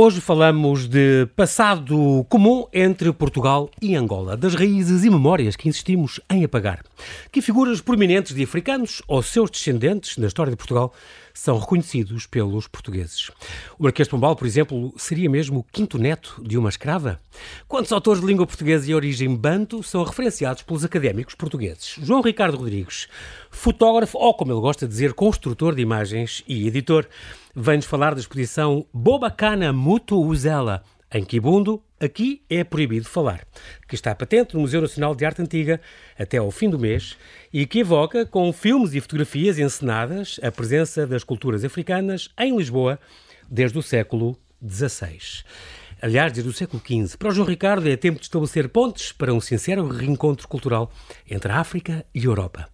Hoje falamos de passado comum entre Portugal e Angola, das raízes e memórias que insistimos em apagar. Que figuras prominentes de africanos ou seus descendentes na história de Portugal são reconhecidos pelos portugueses. O Marquês de Pombal, por exemplo, seria mesmo o quinto neto de uma escrava? Quantos autores de língua portuguesa e origem banto são referenciados pelos académicos portugueses? João Ricardo Rodrigues, fotógrafo ou, como ele gosta de dizer, construtor de imagens e editor, vem-nos falar da exposição Bobacana Mutu Uzela, em Kibundo, aqui é proibido falar, que está patente no Museu Nacional de Arte Antiga até ao fim do mês e que evoca, com filmes e fotografias encenadas, a presença das culturas africanas em Lisboa desde o século XVI aliás, desde o século XV. Para o João Ricardo é tempo de estabelecer pontes para um sincero reencontro cultural entre a África e a Europa.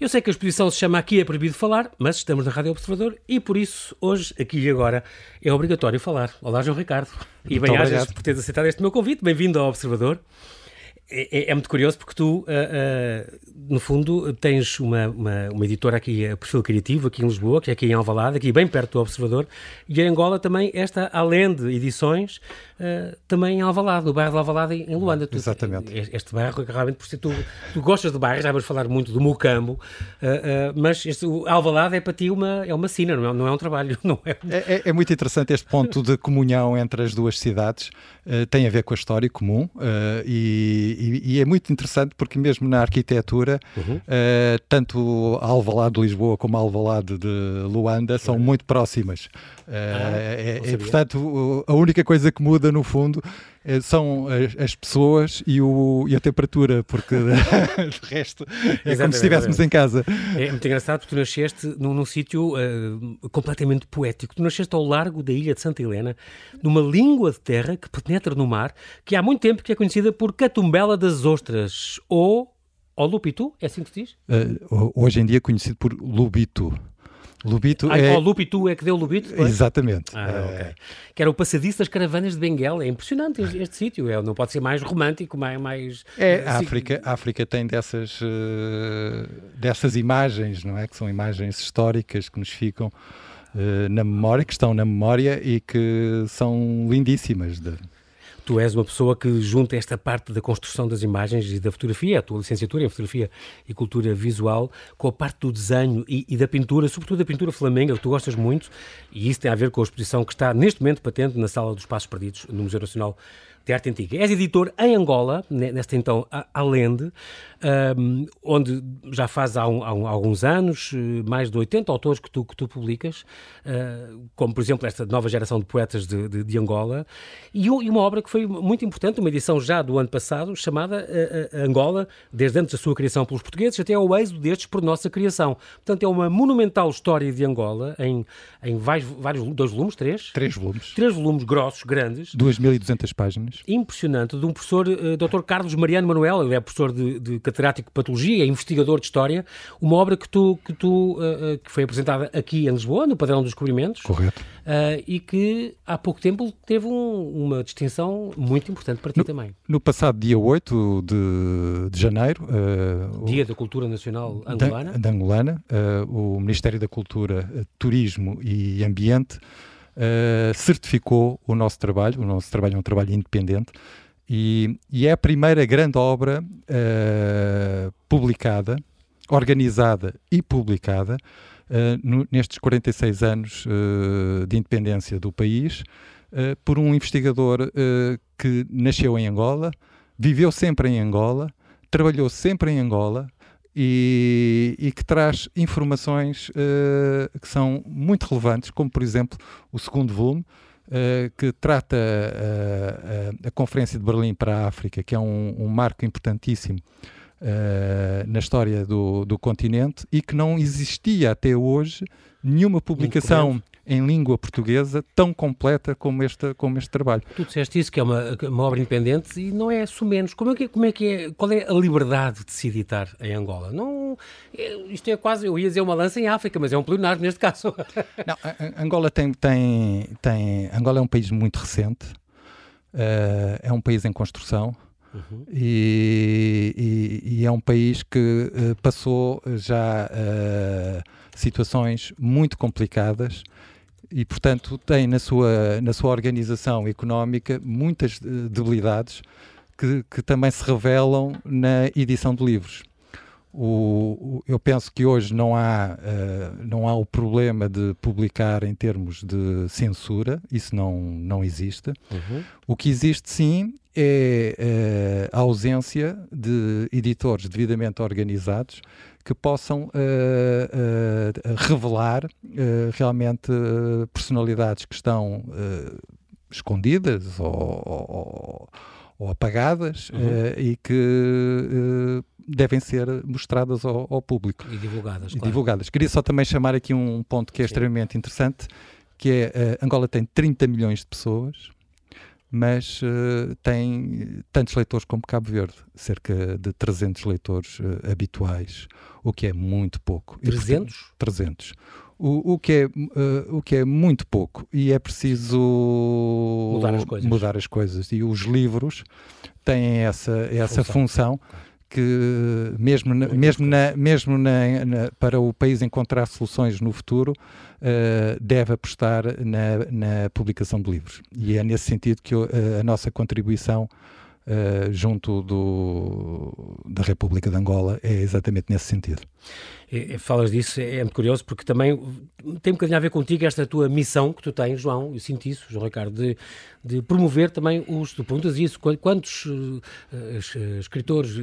Eu sei que a exposição se chama Aqui é Proibido Falar, mas estamos na Rádio Observador e por isso, hoje, aqui e agora, é obrigatório falar. Olá, João Ricardo. E bem-ajas por teres aceitado este meu convite. Bem-vindo ao Observador. É, é, é, muito curioso porque tu, uh, uh, no fundo, tens uma, uma, uma, editora aqui, a Perfil Criativo, aqui em Lisboa, que é aqui em Alvalade, aqui bem perto do Observador, e em Angola também esta, além de edições, uh, também em Alvalade, no bairro de Alvalade, em Luanda. Tu, Exatamente. Este bairro, realmente, por ser tu, tu gostas de bairros, já vamos falar muito do Mucambo, mas este, o Alvalade é para ti uma, é uma sina, não é, não é um trabalho, não é? É, é, é muito interessante este ponto de comunhão entre as duas cidades, tem a ver com a história comum e e, e, é muito interessante porque mesmo na arquitetura, uhum. uh, tanto Alvalade de Lisboa como Alvalade de Luanda são muito próximas. Uh, ah, é, é, portanto, a única coisa que muda no fundo eh, são as, as pessoas e, o, e, a temperatura, porque de resto é como se estivéssemos em casa. É muito engraçado porque tu nasceste num, num sítio uh, completamente poético. Tu nasceste ao largo da ilha de Santa Helena, numa língua de terra que penetra no mar, que há muito tempo que é conhecida por Catumbela das Ostras, ou, ou Lupitu, é assim que se diz? Uh, hoje em dia conhecido por Lubitu. Lubito ah, é... O Lupitu é que deu Lubito? Foi? Exatamente. Ah, é... okay. Que era o passadiço das caravanas de Benguela. É impressionante este, este sítio. É, não pode ser mais romântico, mais... mais é, a África, a África tem dessas, uh, dessas imagens, não é? Que são imagens históricas que nos ficam uh, na memória, que estão na memória e que são lindíssimas. De tu és uma pessoa que junta esta parte da construção das imagens e da fotografia, a tua licenciatura em fotografia e cultura visual, com a parte do desenho e, e da pintura, sobretudo da pintura flamenga, que tu gostas muito, e isso tem a ver com a exposição que está neste momento patente na Sala dos Passos Perdidos, no Museu Nacional de Arte Antiga. És editor em Angola, nesta então Alende, um, onde já faz há, um, há, alguns anos eh, mais de 80 autores que tu, que tu publicas, uh, como por exemplo esta nova geração de poetas de, de, de Angola, e, e, uma obra que foi muito importante, uma edição já do ano passado, chamada uh, Angola, desde antes da sua criação pelos portugueses até ao êxodo destes por nossa criação. Portanto, é uma monumental história de Angola em, em vários, vários dois volumes, três? Três volumes. Três volumes grossos, grandes. 2.200 páginas. Impressionante, de um professor, Dr. Carlos Mariano Manuel, ele é professor de, de catedrático de patologia, é investigador de história, uma obra que tu, que tu uh, que foi apresentada aqui em Lisboa, no Padrão dos Descobrimentos. Correto. Uh, e que há pouco tempo teve um, uma distinção muito importante para ti no, também. No passado dia 8 de, de janeiro. Uh, dia o, da Cultura Nacional Angolana. Da, da Angolana, o Ministério da Cultura, Turismo e Ambiente certificou o nosso trabalho. O nosso trabalho é um trabalho independente e, e é a primeira grande obra uh, publicada, organizada e publicada uh, no, nestes 46 anos uh, de independência do país por um investigador que nasceu em Angola, viveu sempre em Angola, trabalhou sempre em Angola, e, e, que traz informações uh, que são muito relevantes, como por exemplo o segundo volume, uh, que trata uh, a Conferência de Berlim para a África, que é um, um marco importantíssimo uh, na história do, do continente e que não existia até hoje nenhuma publicação em língua portuguesa tão completa como este, como este trabalho. Tu disseste isso, que é uma, uma obra independente e não é menos. Como é que, como é que é, qual é a liberdade de se editar em Angola? Não, é, isto é quase, eu ia dizer uma lança em África, mas é um plenário neste caso. Não, Angola tem, tem, tem, Angola é um país muito recente, uh, é um país em construção, Uhum. E, e, e, é um país que uh, passou já uh, situações muito complicadas e, portanto, tem na sua, na sua organização económica muitas debilidades que, que também se revelam na edição de livros. O, o, eu penso que hoje não há, uh, não há o problema de publicar em termos de censura, isso não, não existe. Uhum. O que existe sim é uh, a ausência de editores devidamente organizados que possam uh, revelar realmente personalidades que estão escondidas ou, ou, ou apagadas uhum. e que devem ser mostradas ao, ao público. E divulgadas. E claro. divulgadas. Queria só também chamar aqui um ponto que é Sim. extremamente interessante, que é uh, Angola tem 30 milhões de pessoas, mas uh, tem tantos leitores como Cabo Verde, cerca de 300 leitores uh, habituais, o que é muito pouco. 300? E, portanto, 300. O, o, que é, uh, o que é muito pouco e é preciso mudar as coisas. Mudar as coisas. E os livros têm essa, essa função. função que mesmo, na, mesmo, na, mesmo na, na, para o país encontrar soluções no futuro, uh, deve apostar na, na publicação de livros. E é nesse sentido que uh, a nossa contribuição uh, junto do, da República de Angola é exatamente nesse sentido. E, falas disso, é, é muito curioso, porque também tem um bocadinho a ver contigo esta tua missão que tu tens, João, eu sinto isso, João Ricardo, de, de promover também os, tu perguntas isso, quantos uh, escritores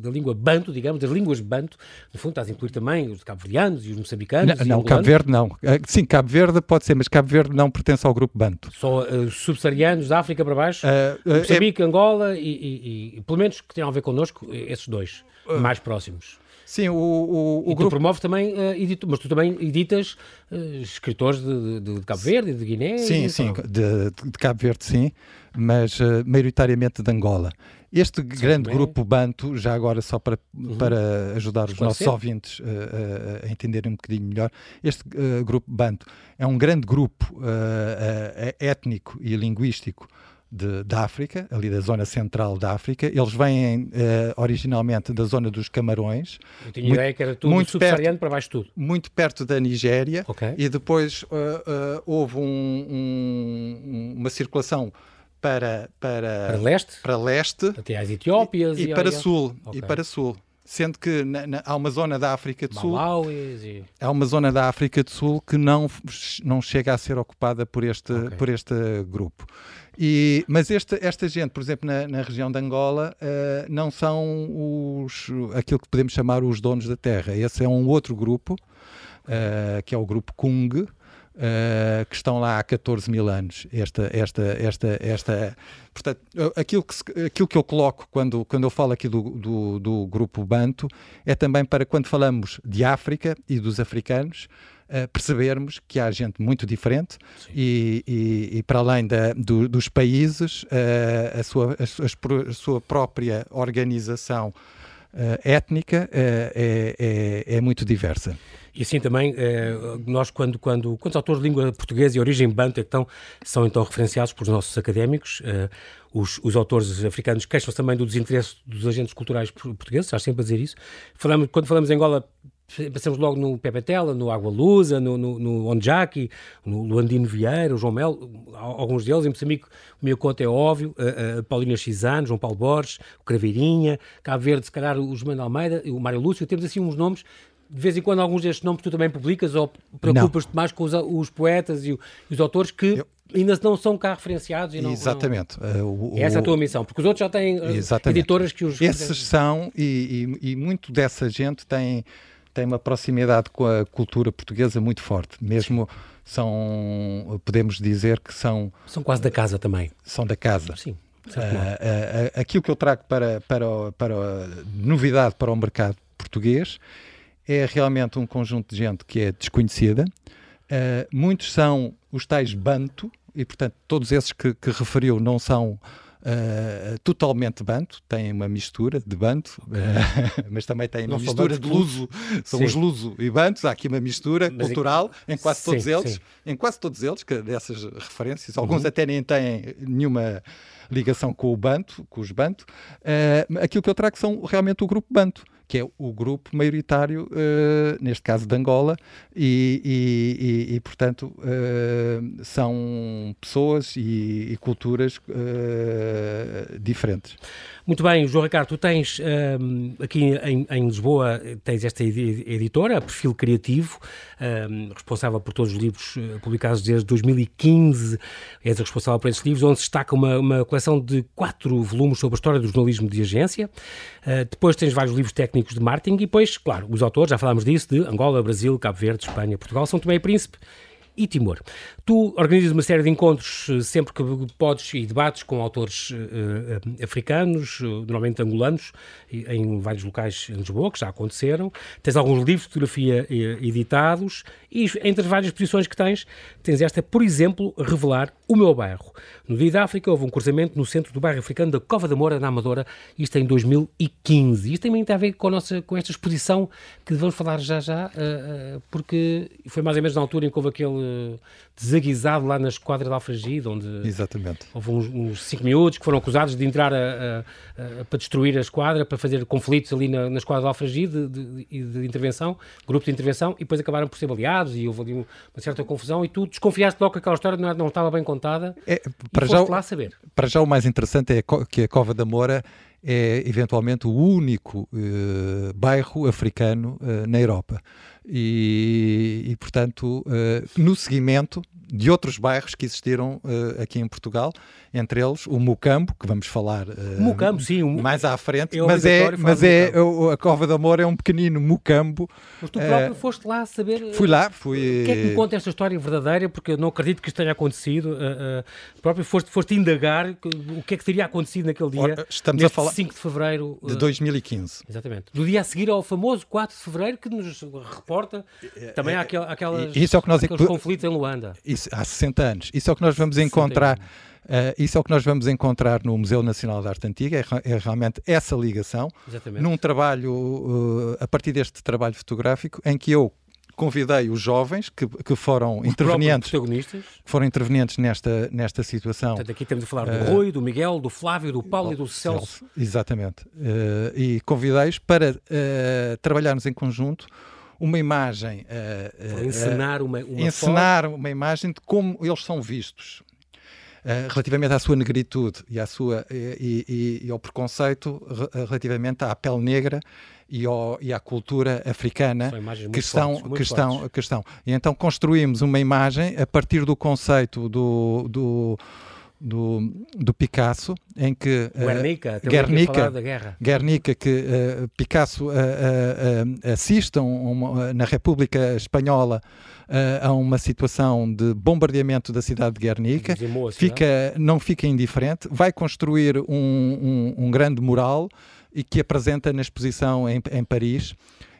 da língua banto, digamos, das línguas banto, no fundo estás a incluir também os cabo-verdianos e os moçambicanos? Não, não Cabo Verde não. Sim, Cabo Verde pode ser, mas Cabo Verde não pertence ao grupo banto. Só uh, subsaarianos da África para baixo, uh, Moçambique, é... Angola e, e, e, pelo menos que tenham a ver connosco, esses dois mais próximos. Sim, o, o, o grupo... promove também, uh, edito, mas tu também editas uh, escritores de, de, de, Cabo Verde, de Guiné? Sim, sim, de, de, Cabo Verde sim, mas uh, maioritariamente de Angola. Este sim, grande também. grupo Banto, já agora só para, uhum. para ajudar os nossos ouvintes uh, a entenderem um bocadinho melhor, este grupo Banto é um grande grupo étnico e linguístico de, da África, ali da zona central da África. Eles vêm uh, originalmente da zona dos Camarões. Eu tinha muito, ideia que era tudo muito subsaariano para baixo tudo. Muito perto da Nigéria. Okay. E depois uh, uh, houve um, um, uma circulação para, para, para leste, para leste até às Etiópias e, e, e para sul okay. e para sul sendo que na, na, há uma zona da África do Sul e... há uma zona da África do Sul que não não chega a ser ocupada por este okay. por este grupo e, mas este, esta gente, por exemplo, na, na região de Angola, uh, não são os, aquilo que podemos chamar os donos da terra. Esse é um outro grupo, uh, que é o grupo Kung, Uh, que estão lá há 14 mil anos. Esta, esta, esta, esta, portanto, aquilo que, aquilo que eu coloco quando, quando eu falo aqui do, do, do grupo Banto é também para quando falamos de África e dos africanos, uh, percebermos que há gente muito diferente e, e, e, para além da, do, dos países, uh, a, sua, a, a, sua própria organização uh, étnica é, é, é muito diversa. E assim também, nós quando, quando, quando os autores de língua portuguesa e origem banto é então, são então referenciados pelos nossos académicos, os, os autores africanos queixam-se também do desinteresse dos agentes culturais portugueses, estás sempre a dizer isso. Falamos, quando falamos em Angola, Passamos logo no Pepe Tela, no Água Lusa, no, no, no Onjaki, no Luandino Vieira, o João Melo, alguns deles. Em Moçambique, o meu conto é óbvio, a, a Paulina Xizano, João Paulo Borges, o Craveirinha, Cabo Verde, se calhar o José Almeida, o Mário Lúcio. Temos assim uns nomes de vez em quando alguns destes nomes tu também publicas ou preocupas-te mais com os, os poetas e, os autores que eu... ainda não são cá referenciados? Não, Exatamente. Não... Uh, o, Essa é a tua missão, porque os outros já têm uh, editoras que os... Esses são, e, e, e muito dessa gente tem tem uma proximidade com a cultura portuguesa muito forte. Mesmo são, podemos dizer que são. São quase da casa também. São da casa. Sim. Uh, uh, uh, aquilo que eu trago para, para, para novidade para o mercado português é realmente um conjunto de gente que é desconhecida. muitos são os tais banto, e portanto todos esses que, que referiu não são Uh, totalmente banto, tem uma mistura de banto, uh, mas também tem uma mistura de luso, são sim. os luso e bantos, há aqui uma mistura mas cultural em, em quase sim, todos eles, sim. em quase todos eles, que dessas referências, alguns uhum. até nem têm nenhuma ligação com o banto, com os banto. Uh, aquilo que eu trago são realmente o grupo banto, que é o grupo maioritário, uh, neste caso de Angola, e, e, e, e portanto, uh, são pessoas e, culturas uh, diferentes. Muito bem, João Ricardo, tu tens um, aqui em, em, Lisboa, tens esta editora, Perfil Criativo, um, responsável por todos os livros publicados desde 2015, és responsável por esses livros, onde se destaca uma, uma coleção de quatro volumes sobre a história do jornalismo de agência. Depois tens vários livros técnicos de marketing e depois, claro, os autores, já falámos disso, de Angola, Brasil, Cabo Verde, Espanha, Portugal, São Tomé e Príncipe e Timor. Tu organizas uma série de encontros eh, sempre que podes e debates com autores uh, africanos, normalmente angolanos, em vários locais em Lisboa, que já aconteceram. Tens alguns livros de fotografia editados e entre as várias posições que tens, tens esta, por exemplo, Revelar o Meu Bairro. No Dia da África houve um cruzamento no centro do bairro africano da Cova da Moura, na Amadora, isto em 2015. Isto também tem a ver com, a nossa, com esta exposição que vamos falar já já, porque foi mais ou menos na altura em que houve aquele desaguisado lá na esquadra de Alfragide, onde Exatamente. houve uns, uns cinco miúdos que foram acusados de entrar a, a, para destruir a esquadra, para fazer conflitos ali na, na esquadra de Alfragide de, de, de, intervenção, grupo de intervenção, e depois acabaram por ser baleados e houve ali uma certa confusão e tu desconfiaste logo que aquela história não, não estava bem contada é, para já, lá saber. Para já o mais interessante é que a Cova da Moura é eventualmente o único uh, bairro africano uh, na Europa. E, e portanto, uh, no seguimento de outros bairros que existiram uh, aqui em Portugal, entre eles o Mucambo, que vamos falar uh, Mucambo, sim, mais à frente, é mas é, mas é a Cova do Amor é um pequenino Mucambo. Mas tu próprio uh, foste lá saber. Fui lá, fui. O que é que me conta esta história verdadeira? Porque eu não acredito que isto tenha acontecido. Próprio foste, foste indagar o que é que teria acontecido naquele dia. Ora, estamos a falar 5 de fevereiro de 2015. Exatamente. Do dia a seguir ao famoso 4 de fevereiro que nos reporta também é, aquelas, isso é o que nós aqueles conflitos em Luanda. Isso há 60 anos. Isso é o que nós vamos encontrar. Uh, isso é o que nós vamos encontrar no Museu Nacional da Arte Antiga, é, é realmente essa ligação, Exatamente. num trabalho, uh, a partir deste trabalho fotográfico, em que eu convidei os jovens que, que foram os intervenientes protagonistas. foram intervenientes nesta, nesta situação. Portanto, aqui temos a falar do uh, Rui, do Miguel, do Flávio, do Paulo e do Celso. Celso exatamente. Uh, e convidei-os para uh, trabalharmos em conjunto uma imagem. Uh, encenar uma, uma encenar foto. uma imagem de como eles são vistos. Uh, relativamente à sua negritude e, à sua, e, e, e ao preconceito relativamente à pele negra e, ao, e à cultura africana que estão, fortes, que, estão, que estão. E então construímos uma imagem a partir do conceito do, do do, do Picasso, em que uh, Guernica, Guernica, guerra. Guernica, que uh, Picasso uh, assiste uma, na República Espanhola a uma situação de bombardeamento da cidade de Guernica, fica, não fica indiferente, vai construir um, um, um grande mural e que apresenta na exposição em, em Paris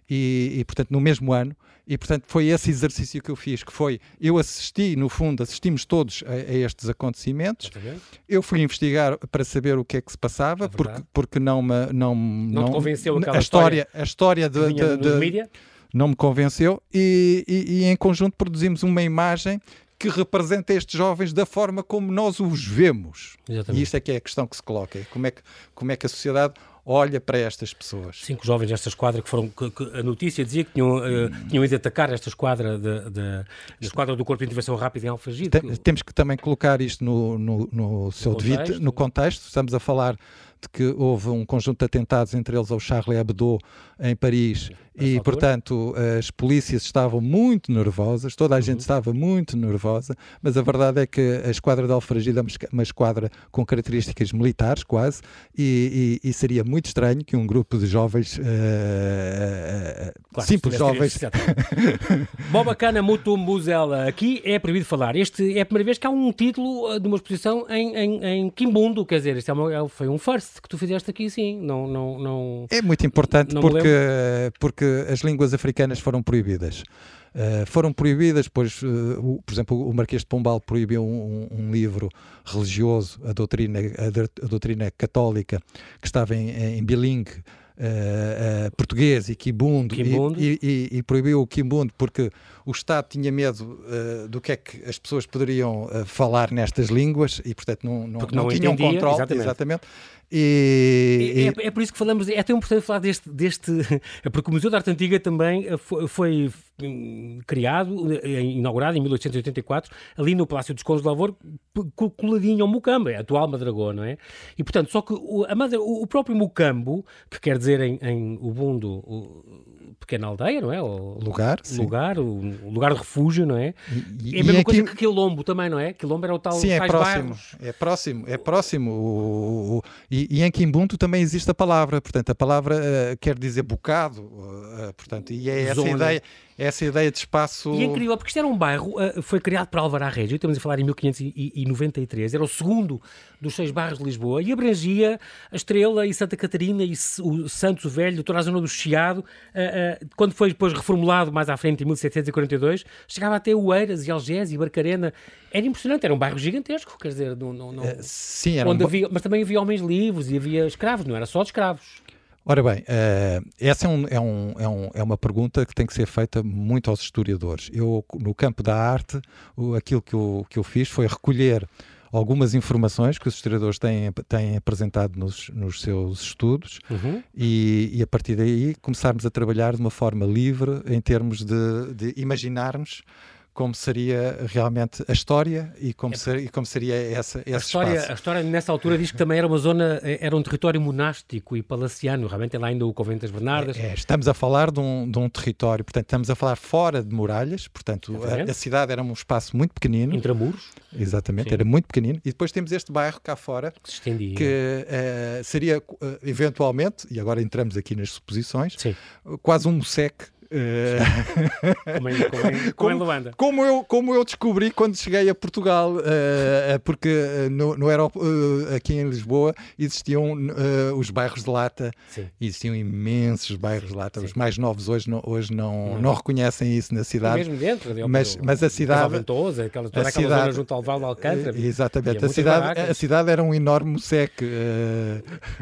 e, e, portanto, no mesmo ano. E, portanto, foi esse exercício que eu fiz, que foi, eu assisti, no fundo, assistimos todos a, a estes acontecimentos. Eu fui investigar para saber o que é que se passava, é porque, porque não me... Não, não, não convenceu aquela a história, A história de... de, de, de não me convenceu e, e, e em conjunto produzimos uma imagem que representa estes jovens da forma como nós os vemos. Exatamente. E isto é que é a questão que se coloca. Como é que, como é que a sociedade olha para estas pessoas. Cinco jovens desta esquadra que foram. Que, que a notícia dizia que tinham, uh, tinham ido atacar esta esquadra, de, de, esquadra do Corpo de Intervenção Rápida em Alfagide. Tem. Temos que também colocar isto no, no, no seu devido, no contexto. Estamos a falar de que houve um conjunto de atentados, entre eles ao Charlie Hebdo em Paris, e portanto as polícias estavam muito nervosas, toda a uhum. gente estava muito nervosa, mas a verdade é que a esquadra de Alfragida é uma esquadra com características militares quase, e, e, e seria muito estranho que um grupo de jovens, uh, claro, simples jovens... Bom, bacana, Mutumbuzela, aqui é proibido falar. Este é a primeira vez que há um título de uma exposição em, em, em Quimbundo, quer dizer, este é uma, foi um first que tu fizeste aqui, sim. Não, não, não, é muito importante porque, porque as línguas africanas foram proibidas. Uh, foram proibidas, pois, uh, o, por exemplo, o Marquês de Pombal proibiu um, um, livro religioso, a doutrina, a, a, doutrina católica, que estava em, em bilingue, Uh, uh, português e quibundo, quibundo. E, e, e, proibiu o quimbundo porque o Estado tinha medo uh, do que é que as pessoas poderiam falar nestas línguas e portanto não, não, não, não tinham controle exatamente. exatamente. E... É, é, é, por isso que falamos, é tão importante falar deste, deste. É porque o Museu da Arte Antiga também eh, foi, foi hum, criado, eh, inaugurado em 1884, ali no Palácio dos Condes de Lavor, coladinho ao Mucambo, é a atual Madragoa, não é? E portanto, só que o, a, o próprio Mucambo, que quer dizer em, em Ubundu, o, pequena aldeia, não é? O lugar, lugar, o, o, lugar de refúgio, não é? E, é a mesma aqui... coisa que Quilombo também, não é? Quilombo era o tal Sim, é próximo, bairros. é próximo, é próximo. O, o, e, e, em Kimbuntu também existe a palavra, portanto, a palavra uh, quer dizer bocado, uh, portanto, e é essa Zona. ideia essa ideia de espaço. E é incrível, porque isto era um bairro, uh, foi criado por Álvaro Régio, estamos a falar em 1593, era o segundo dos seis bairros de Lisboa e abrangia a Estrela e Santa Catarina e o Santos Velho, toda a zona do Chiado. Uh, uh, quando foi depois reformulado mais à frente, em 1742, chegava até Oeiras e Algés e Barcarena. Era impressionante, era um bairro gigantesco, quer dizer, não, não, não... Sim, era onde um... havia, mas também havia homens livres e havia escravos, não era só de escravos. Ora bem, uh, essa é, um, é, um, é, um, é, uma pergunta que tem que ser feita muito aos historiadores. Eu, no campo da arte, o, aquilo que eu, que eu fiz foi recolher algumas informações que os historiadores têm, têm apresentado nos, nos seus estudos uhum. e, e, a partir daí começarmos a trabalhar de uma forma livre em termos de, de imaginarmos como seria realmente a história e como, é, ser, e como seria essa, esse a história, espaço. A história nessa altura diz que também era uma zona, era um território monástico e palaciano, realmente é lá ainda o Convento das Bernardas. É, é, estamos a falar de um, de um território, portanto estamos a falar fora de muralhas, portanto a, a, cidade era um espaço muito pequenino. Intramuros. Exatamente, Sim. era muito pequenino. E depois temos este bairro cá fora que, se estendia. que uh, seria uh, eventualmente, e agora entramos aqui nas suposições, Sim. quase um museque eh, como, em, como, em, como, em Luanda. Como eu, como eu descobri quando cheguei a Portugal, uh, porque no, no aeroporto, aqui em Lisboa existiam os bairros de lata, Sim. existiam imensos bairros de lata. Sim. Os mais novos hoje não, hoje não, não. não reconhecem isso na cidade. E mesmo dentro, de, mas, mas a cidade. Ventosa, aquela, toda a aquela cidade, zona junto ao Val de Alcântara. Exatamente, a cidade, a cidade era um enorme seque.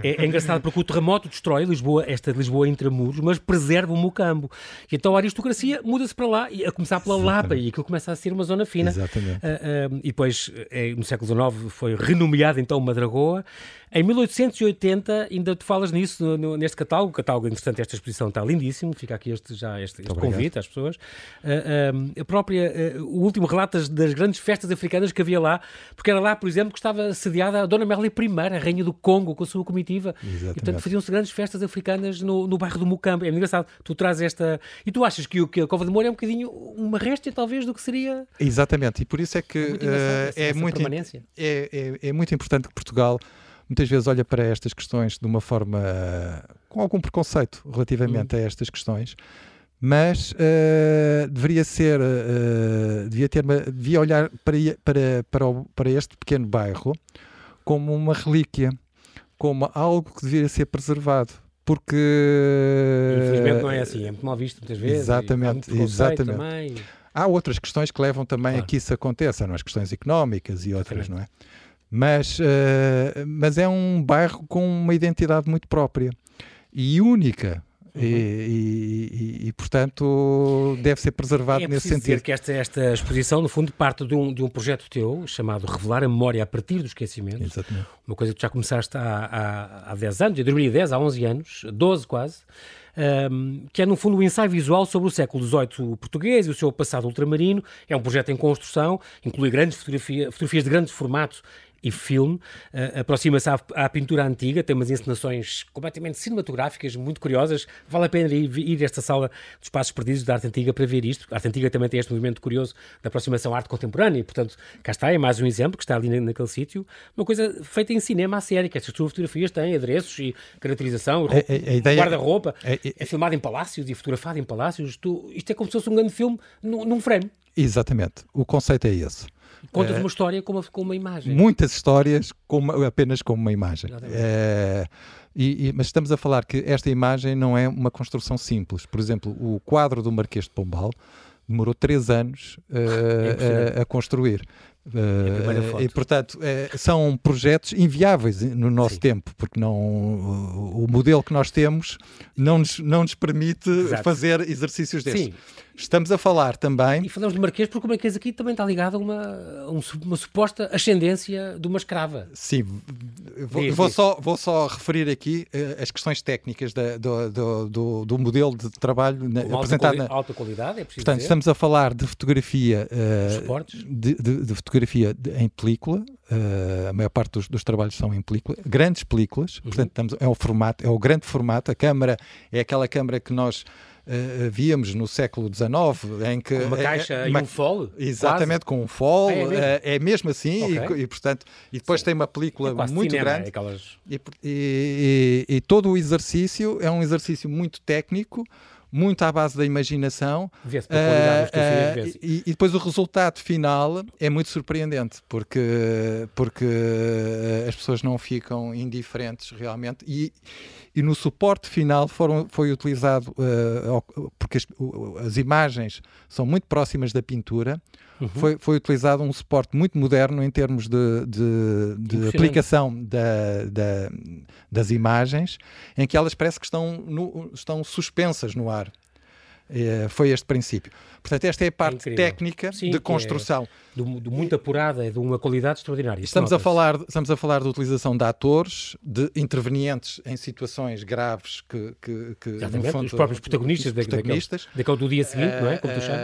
É, é, engraçado porque o terremoto destrói Lisboa, esta de Lisboa intramuros, mas preserva o Mocambo. E então a aristocracia muda-se para lá, a começar pela Lapa, e aquilo começa a ser uma zona fina. Exatamente. Uh, uh, e depois, uh, no século XIX, foi renomeado então Madragoa. Em 1880, ainda tu falas nisso no, no, neste catálogo. O catálogo, interessante, esta exposição está lindíssimo. Fica aqui este, já este, este convite às pessoas. Uh, a própria, uh, o último relato das, das, grandes festas africanas que havia lá, porque era lá, por exemplo, que estava sediada a Dona Merli I, a rainha do Congo, com a sua comitiva. Exatamente. E, portanto, faziam-se grandes festas africanas no, no bairro do Mucambo. É engraçado. Tu trazes esta. E tu achas que, que a Cova de Moura é um bocadinho uma réstia, talvez, do que seria. Exatamente. E por isso é que é muito, uh, é, muito é, é muito importante que Portugal muitas vezes olha para estas questões de uma forma com algum preconceito relativamente uhum. a estas questões, mas uh, deveria ser, uh, devia, ter, devia olhar para, para, para, o, para este pequeno bairro como uma relíquia, como algo que deveria ser preservado. Porque. Infelizmente não é assim, é muito mal visto muitas vezes. Exatamente, exatamente. Também. Há outras questões que levam também claro. a que isso aconteça, não? as questões económicas e outras, exatamente. não é? Mas, uh, mas é um bairro com uma identidade muito própria e única. Uhum. E, e, e, portanto deve ser preservado é nesse sentido. dizer que esta, esta exposição, no fundo, parte de um, de um projeto teu chamado Revelar a Memória a partir do esquecimento. Exatamente. Uma coisa que já começaste há, há, há 10 anos, em 2010, há 11 anos, 12 quase. Um, que é no fundo um ensaio visual sobre o século XVIII português e o seu passado ultramarino. É um projeto em construção, inclui grandes fotografia, fotografias de grande formato e filme. Uh, Aproxima-se à, à, pintura antiga, tem umas encenações completamente cinematográficas, muito curiosas. Vale a pena ir, ir a esta sala dos Passos Perdidos da Arte Antiga para ver isto. A Arte Antiga também tem este movimento curioso da aproximação à arte contemporânea e, portanto, cá está, é mais um exemplo que está ali naquele sítio. Uma coisa feita em cinema à série, que estas fotografias têm adereços e caracterização, guarda-roupa. É, é, é, filmado em palácios e fotografado em palácios. Tu, isto é como se fosse um grande filme num, num frame. Exatamente. O conceito é esse. Contas uma história com uma, com uma imagem. Muitas histórias com uma, apenas com uma imagem. É, e, e, mas estamos a falar que esta imagem não é uma construção simples. Por exemplo, o quadro do Marquês de Pombal demorou três anos uh, é a, a, construir. Uh, e portanto são projetos inviáveis no nosso Sim. tempo porque não o, o, modelo que nós temos não nos, não nos permite Exato. fazer exercícios destes. Sim. Estamos a falar também. E falamos do Marquês porque o Marquês aqui também está ligado a uma, uma suposta ascendência de uma escrava. Sim, vou, diz, vou diz. Só, vou só referir aqui uh, as questões técnicas da, do, do, do, do, modelo de trabalho na, apresentado. Alta, na... alta qualidade, é preciso Portanto, dizer. estamos a falar de fotografia. Uh, de, de, de, fotografia em película. Uh, a maior parte dos, dos, trabalhos são em película, grandes películas, uhum. portanto estamos, é o formato, é o grande formato, a câmara é aquela câmara que nós uh, víamos no século XIX, em que... Com uma caixa é, e uma, um fol? Exatamente, quase. com um fol, ah, é, mesmo? Uh, é, mesmo assim, okay. e, e, portanto, e depois Sim. tem uma película é muito cinema, grande. Aquelas... E, e, e todo o exercício é um exercício muito técnico, muito à base da imaginação. Vê-se uh, uh, e, e, depois o resultado final é muito surpreendente, porque, porque as pessoas não ficam indiferentes realmente. E, e no suporte final foram, foi utilizado, uh, porque as, as, imagens são muito próximas da pintura, uhum. foi, foi utilizado um suporte muito moderno em termos de, de, de aplicação da, da, das imagens, em que elas parece que estão, no, estão suspensas no ar. É, foi este princípio. Portanto, esta é a parte é técnica Sim, de é construção. É muito apurada, é de uma qualidade extraordinária. Estamos a, falar, estamos a falar da utilização de atores, de intervenientes em situações graves que, que, que fundo, os próprios protagonistas, os protagonistas daquele, daquele do dia seguinte, não é? Como tu chamas.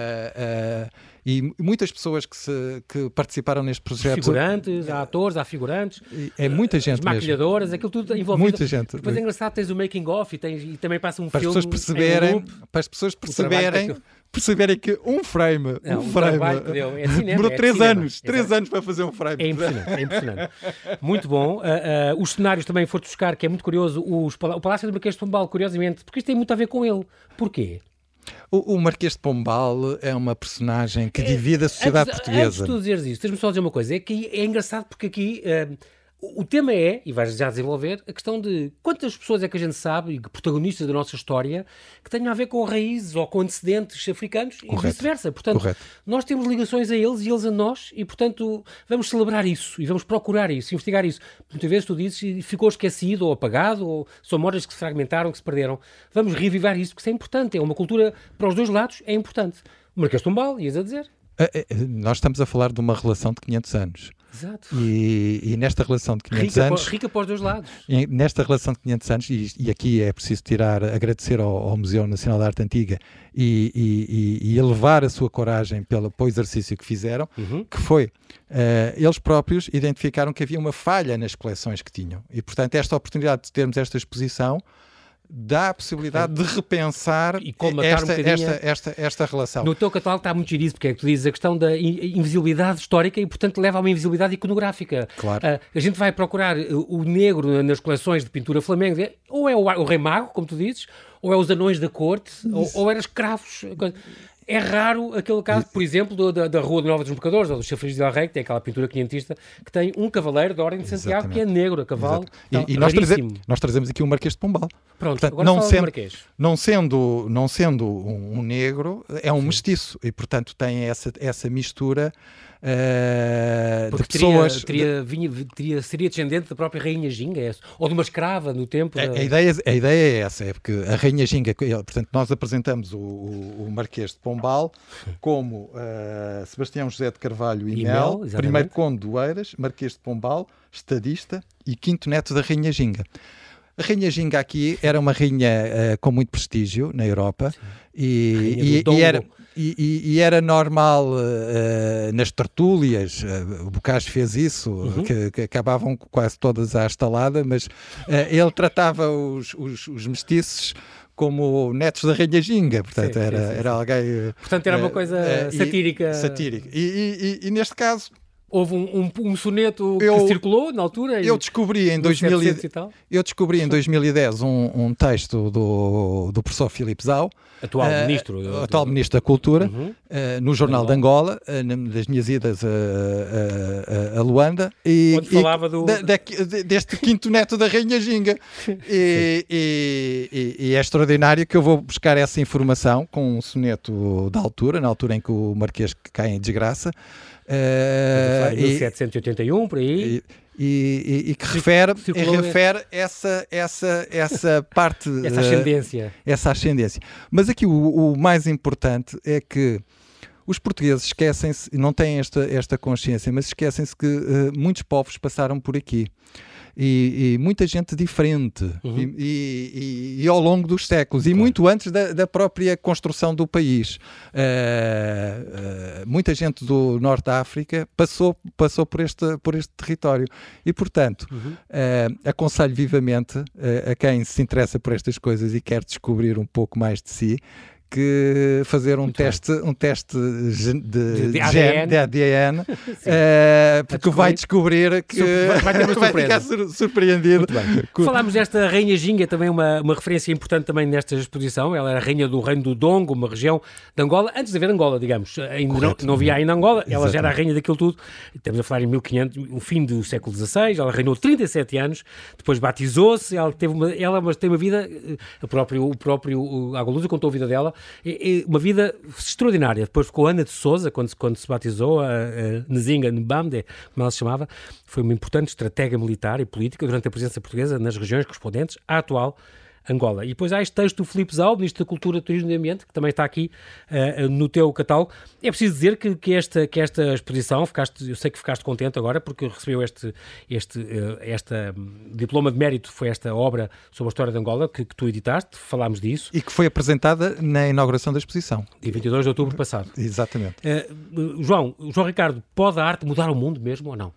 E muitas pessoas que, se, que participaram neste projeto. Figurantes, há atores, há figurantes. É muita gente Maquilhadoras, mesmo. aquilo tudo envolvido. Muita gente. Depois é engraçado, tens o making of e, tens, e também passa um para filme. As pessoas perceberem, para as pessoas perceberem perceberem que um frame, não, um frame deu, é cinema, demorou é três anos, três anos para fazer um frame. É impressionante, é impressionante. muito bom. Uh, uh, os cenários também foram buscar, que é muito curioso, os, o Palácio do Marquês de Pombal, curiosamente, porque isto tem muito a ver com ele. Porquê? O, o, Marquês de Pombal é uma personagem que divide a sociedade antes, portuguesa. Antes de tu dizeres isso, tens-me só dizer uma coisa. É que é engraçado porque aqui uh, o tema é, e vais já desenvolver, a questão de quantas pessoas é que a gente sabe, e protagonistas da nossa história, que tenham a ver com raízes ou com antecedentes africanos Correto. e vice-versa. Portanto, Correto. nós temos ligações a eles e eles a nós, e portanto vamos celebrar isso e vamos procurar isso, investigar isso. Muitas vezes tu dizes ficou esquecido ou apagado, ou são memórias que se fragmentaram, que se perderam. Vamos revivar isso, porque isso é importante. É uma cultura para os dois lados, é importante. O Marquês de Pombal, ias a dizer? Eh, eh, nós estamos a falar de uma relação de 500 anos. Exato. E, e, nesta relação de 500 rica anos. Por, rica para os dois lados. Nesta relação de 500 anos, e, e aqui é preciso tirar, agradecer ao, ao, Museu Nacional da Arte Antiga e, e, elevar a sua coragem pelo, pelo exercício que fizeram, uhum. que foi. Uh, eles próprios identificaram que havia uma falha nas coleções que tinham. E, portanto, esta oportunidade de termos esta exposição dá a possibilidade de repensar esta, um esta, esta, esta, relação. No teu catálogo está muito giro porque é que tu dizes a questão da invisibilidade histórica e, portanto, leva a uma invisibilidade iconográfica. Claro. Uh, a gente vai procurar o negro nas coleções de pintura flamenga, ou é o, o Rei Mago, como tu dizes, ou é os anões da corte, ou, ou era escravos. É raro aquele caso, por exemplo, da, da Rua de Nova dos Mercadores, ou do Chafariz de Rey, que tem aquela pintura quinhentista, que tem um cavaleiro da Ordem de Santiago que é negro, a cavalo. E, e nós, trazemos, nós, trazemos aqui o Marquês de Pombal. Pronto, portanto, não sendo, Marquês. Não sendo, não sendo um, um negro, é um Sim. mestiço, e portanto tem essa, essa mistura uh, de pessoas. Teria, vinha, teria, seria descendente da própria Rainha Ginga, é ou de uma escrava no tempo. A, da... a, ideia, a ideia é essa, é porque a Rainha Ginga, portanto, nós apresentamos o, o, o Marquês de Pombal como uh, Sebastião José de Carvalho e, e Mel, Mel primeiro Conde do Eiras, Marquês de Pombal, estadista e quinto neto da Rainha Ginga. A Rainha Ginga aqui era uma rainha uh, com muito prestígio na Europa e, e, e, era, e, e, era normal uh, nas tertúlias, uh, o Bocage fez isso, uhum. que, que, acabavam quase todas à estalada, mas ele tratava os, os, os mestiços como netos da Rainha Ginga, portanto sim, era, sim, sim. era alguém... Portanto era uma coisa satírica. satírica. E, e, e, neste caso Houve um, um, um soneto eu, que circulou na altura? Eu descobri em, 2000, eu descobri em 2010 um, um texto do, do professor Filipe Zau, atual, uh, ministro, uh, atual do... ministro da Cultura, uhum. uh, no Jornal de Angola, das minhas idas a, a, a Luanda, e, Onde falava do... Da, da, deste quinto neto da Rainha Ginga. e, e, e, e, é extraordinário que eu vou buscar essa informação com um soneto da altura, na altura em que o Marquês cai em desgraça. Uh, 1781, por aí. E, e, e, que refere, refere essa, essa, essa parte. essa ascendência. Uh, essa ascendência. Mas aqui o, o mais importante é que os portugueses esquecem-se, não têm esta, esta consciência, mas esquecem-se que uh, muitos povos passaram por aqui e, e muita gente diferente uhum. e, e, ao longo dos séculos claro. e muito antes da, da, própria construção do país. Uh, uh, muita gente do Norte da África passou, passou por, este, por este território e, portanto, uhum. uh, aconselho vivamente a quem se interessa por estas coisas e quer descobrir um pouco mais de si que fazer um teste, um teste de, de, de ADN, de ADN uh, porque vai descobrir que vai, vai, ter uma vai ficar sur surpreendido. Falámos desta Rainha Ginga, também uma, uma referência importante também nesta exposição. Ela era rainha do reino do Dongo, uma região de Angola, antes de haver Angola, digamos. Ainda não, não havia ainda Angola, ela Exatamente. já era a rainha daquilo tudo. Estamos a falar em 1500, o fim do século XVI. Ela reinou 37 anos, depois batizou-se. Ela teve uma, ela mas tem uma vida, eh, o próprio, o próprio Agolusa contou a vida dela uma vida extraordinária. Depois ficou Ana de Souza, quando, quando se batizou, a, a Nzinga Nbamde, como ela se chamava, foi uma importante estratégia militar e política durante a presença portuguesa nas regiões correspondentes à atual Angola. E depois há este texto do Filipe Zal, Ministro da Cultura, Turismo e Ambiente, que também está aqui uh, no teu catálogo. É preciso dizer que, que, esta, que esta exposição, ficaste, eu sei que ficaste contente agora, porque recebeu este, este uh, esta um, diploma de mérito, foi esta obra sobre a história de Angola, que, que, tu editaste, falámos disso. E que foi apresentada na inauguração da exposição. Dia 22 de outubro passado. Exatamente. Uh, João, João Ricardo, pode a arte mudar o mundo mesmo ou não?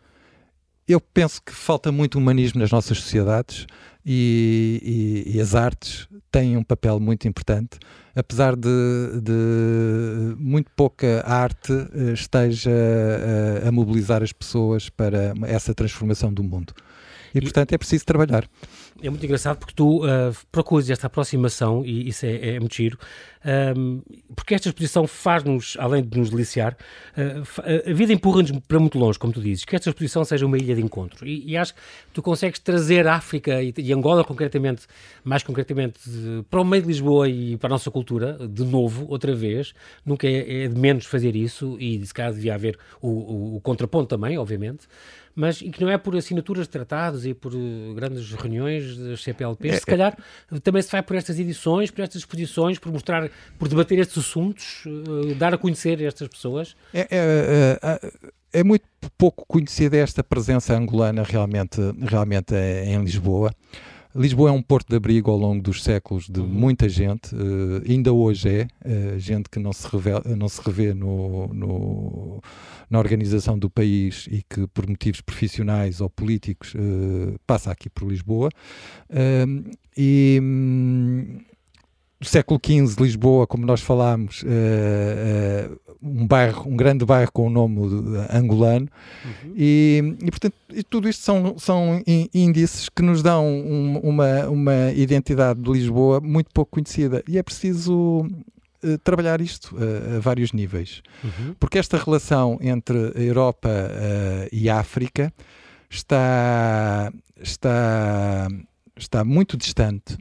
Eu penso que falta muito humanismo nas nossas sociedades e, e, e, as artes têm um papel muito importante, apesar de, de muito pouca arte eh, esteja a, a, mobilizar as pessoas para essa transformação do mundo. E, e portanto é preciso trabalhar é muito engraçado porque tu uh, procuras esta aproximação e isso é, é muito giro, um, porque esta exposição faz-nos, além de nos deliciar, uh, a vida empurra-nos para muito longe, como tu dizes, que esta exposição seja uma ilha de encontro. E, e acho que tu consegues trazer a África e, e, Angola, concretamente, mais concretamente, para o meio de Lisboa e para a nossa cultura, de novo, outra vez. Nunca é, é de menos fazer isso e, se calhar, devia haver o, o, o contraponto também, obviamente mas e que não é por assinaturas de tratados e por uh, grandes reuniões das CPLPs, é, se calhar é. também se vai por estas edições, por estas exposições, por mostrar, por debater estes assuntos, uh, dar a conhecer estas pessoas. É, é, é, é muito pouco conhecida esta presença angolana realmente, realmente em Lisboa. Lisboa é um porto de abrigo ao longo dos séculos de uhum. muita gente, uh, ainda hoje é, uh, gente que não se, revela, não se revê no, no, na organização do país e que por motivos profissionais ou políticos uh, passa aqui por Lisboa. e. Um, século XV, Lisboa, como nós falámos, uh, uh, um bairro, um grande bairro com o nome angolano, uhum. e, e, portanto e tudo isto são, são índices que nos dão um, uma, uma identidade de Lisboa muito pouco conhecida e é preciso uh, trabalhar isto a vários níveis, uhum. porque esta relação entre a Europa e a África está, está, está muito distante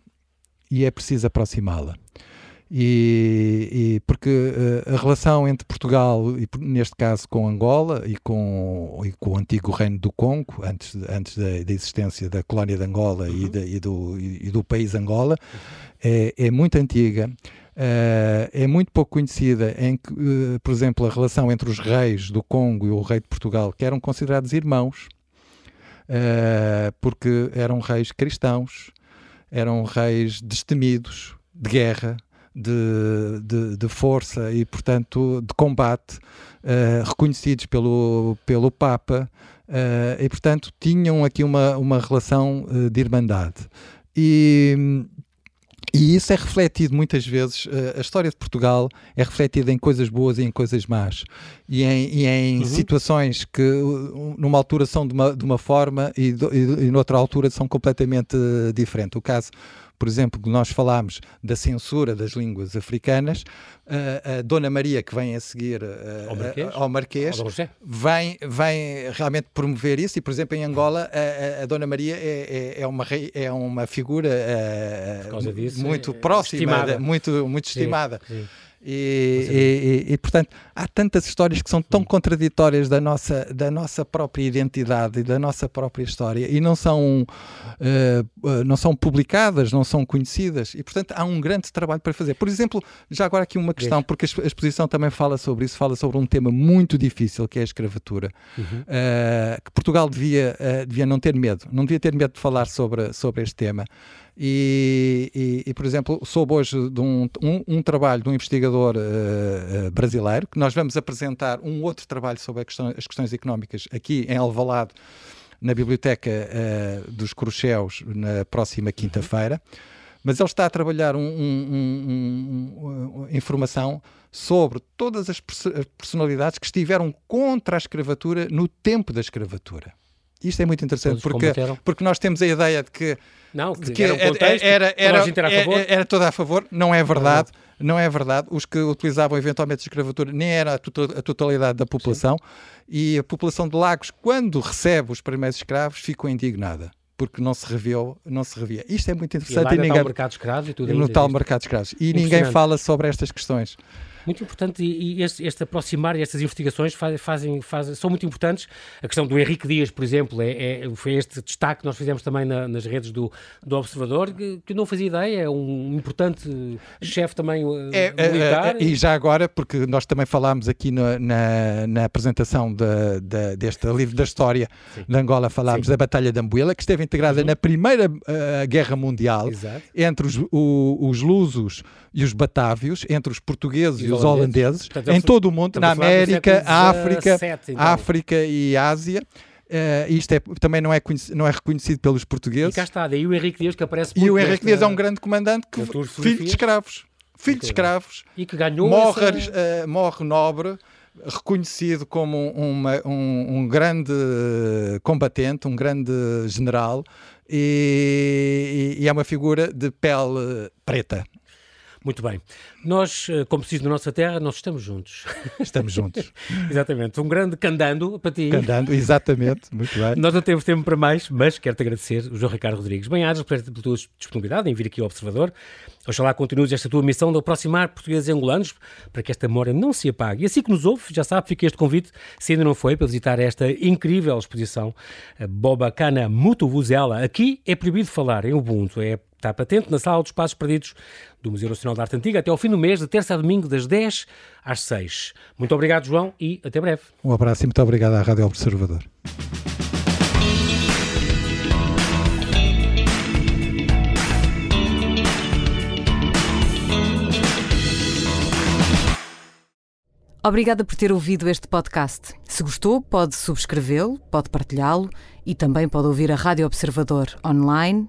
e é preciso aproximá-la. E, e, porque uh, a relação entre Portugal e neste caso com Angola e com, e com o antigo reino do Congo antes, antes da, da existência da colónia de Angola uhum. e, de, e, do, e, do país Angola é, é, muito antiga uh, é muito pouco conhecida em que, uh, por exemplo a relação entre os reis do Congo e o rei de Portugal que eram considerados irmãos porque eram reis cristãos eram reis destemidos, de guerra, de, de, de força e, portanto, de combate, uh, reconhecidos pelo, pelo Papa, uh, e, portanto, tinham aqui uma, uma relação uh, de irmandade. E e isso é refletido muitas vezes, uh, a história de Portugal é refletida em coisas boas e em coisas más. E em, e em uhum. situações que numa altura são de uma, de uma forma e, do, e, e noutra altura são completamente uh, diferentes. O caso por exemplo, que nós falámos da censura das línguas africanas, a, a Dona Maria, que vem a seguir ao Marquês, ao Marquês vem, vem realmente promover isso. E, por exemplo, em Angola, a, a Dona Maria é, é, é, uma, é uma figura disso, muito é, próxima, estimada. muito, muito estimada. Sim, sim. E, e, e, portanto, há tantas histórias que são tão contraditórias da nossa, da nossa própria identidade e da nossa própria história e não são, uh, não são publicadas, não são conhecidas. E, portanto, há um grande trabalho para fazer. Por exemplo, já agora aqui uma questão, porque a exposição também fala sobre isso, fala sobre um tema muito difícil que é a escravatura. Uhum. Uh, que Portugal devia, uh, devia não ter medo, não devia ter medo de falar sobre, sobre este tema. E, e, e, por exemplo, soube hoje de um, um, um trabalho de um investigador uh, uh, brasileiro, que nós vamos apresentar um outro trabalho sobre questão, as questões económicas aqui em Alvalade, na Biblioteca uh, dos Cruxéus, na próxima quinta-feira. Mas ele está a trabalhar um, um, informação sobre todas as personalidades que estiveram contra a escravatura no tempo da escravatura. Isto é muito interessante porque, porque nós temos a ideia de que, não, que, que era, um contexto, era, era, era, era, era toda a favor. Não é verdade. Não é verdade. Os que utilizavam eventualmente a escravatura nem era a, totalidade da população. Sim. E a população de Lagos, quando recebe os primeiros escravos, ficou indignada porque não se reviu, não se revia. Isto é muito interessante. E, lá e ninguém... mercado de escravos e tudo No tal mercado de escravos. E ninguém fala sobre estas questões. Muito importante e, este, este aproximar e estas investigações fazem, fazem, são muito importantes. A questão do Henrique Dias, por exemplo, é, é foi este destaque que nós fizemos também na, nas redes do, do Observador, que, que não fazia ideia, é um importante chefe também uh, é, é, militar. É, e já agora, porque nós também falámos aqui no, na, na apresentação de, de, deste livro da história Sim. de Angola, falámos Sim. da Batalha de Ambuela, que esteve integrada uhum. na Primeira uh, Guerra Mundial, Exato. entre os, o, os lusos e os batávios, entre os portugueses e, e os holandeses, Portanto, em todo o mundo, na América, África, então. África e Ásia. Uh, isto é, também não é, não é reconhecido pelos portugueses. E cá está, daí o Henrique Dias que aparece E o Henrique Dias é um grande comandante, que, filho de escravos. Filho de escravos. E que ganhou morre, essa... uh, morre nobre, reconhecido como uma, um, um, grande combatente, um grande general, e, e, é uma figura de pele preta. Muito bem. Nós, eh, como diz na nossa terra, nós estamos juntos. Estamos juntos. exatamente. Um grande candando para ti. Candando, exatamente. Muito bem. Nós não temos tempo para mais, mas quero-te agradecer, o João Ricardo Rodrigues. Bem-ajas pela tua disponibilidade em vir aqui ao Observador. Oxalá continues esta tua missão de aproximar portugueses e angolanos para que esta memória não se apague. E assim que nos ouve, já sabe, fica este convite, se ainda não foi, para visitar esta incrível exposição Bobacana Mutuvuzela. Aqui é proibido falar em Ubuntu, é Está patente na Sala dos Passos Perdidos do Museu Nacional de Arte Antiga até ao fim do mês, de terça a domingo, das 10 às 6. Muito obrigado, João, e até breve. Um abraço e muito obrigado à Rádio Observador. Obrigada por ter ouvido este podcast. Se gostou, pode subscrevê-lo, pode partilhá-lo e também pode ouvir a Rádio Observador online